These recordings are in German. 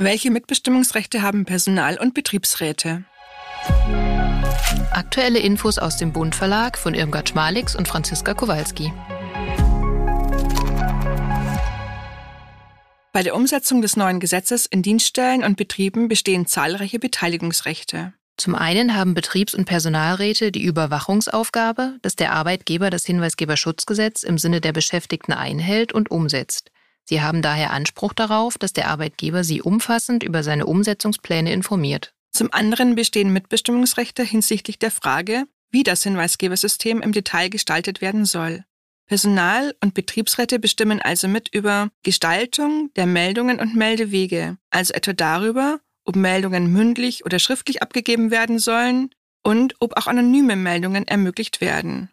Welche Mitbestimmungsrechte haben Personal- und Betriebsräte? Aktuelle Infos aus dem Bund Verlag von Irmgard Schmalix und Franziska Kowalski. Bei der Umsetzung des neuen Gesetzes in Dienststellen und Betrieben bestehen zahlreiche Beteiligungsrechte. Zum einen haben Betriebs- und Personalräte die Überwachungsaufgabe, dass der Arbeitgeber das Hinweisgeberschutzgesetz im Sinne der Beschäftigten einhält und umsetzt. Sie haben daher Anspruch darauf, dass der Arbeitgeber sie umfassend über seine Umsetzungspläne informiert. Zum anderen bestehen Mitbestimmungsrechte hinsichtlich der Frage, wie das Hinweisgebersystem im Detail gestaltet werden soll. Personal- und Betriebsräte bestimmen also mit über Gestaltung der Meldungen und Meldewege, also etwa darüber, ob Meldungen mündlich oder schriftlich abgegeben werden sollen und ob auch anonyme Meldungen ermöglicht werden.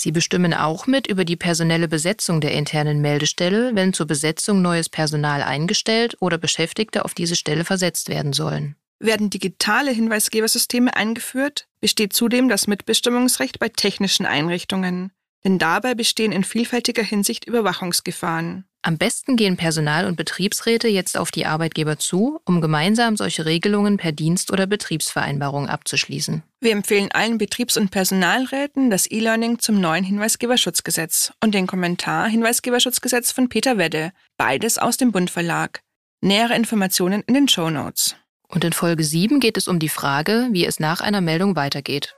Sie bestimmen auch mit über die personelle Besetzung der internen Meldestelle, wenn zur Besetzung neues Personal eingestellt oder Beschäftigte auf diese Stelle versetzt werden sollen. Werden digitale Hinweisgebersysteme eingeführt, besteht zudem das Mitbestimmungsrecht bei technischen Einrichtungen, denn dabei bestehen in vielfältiger Hinsicht Überwachungsgefahren. Am besten gehen Personal- und Betriebsräte jetzt auf die Arbeitgeber zu, um gemeinsam solche Regelungen per Dienst- oder Betriebsvereinbarung abzuschließen. Wir empfehlen allen Betriebs- und Personalräten das E-Learning zum neuen Hinweisgeberschutzgesetz und den Kommentar Hinweisgeberschutzgesetz von Peter Wedde, beides aus dem Bund Verlag. Nähere Informationen in den Show Notes. Und in Folge 7 geht es um die Frage, wie es nach einer Meldung weitergeht.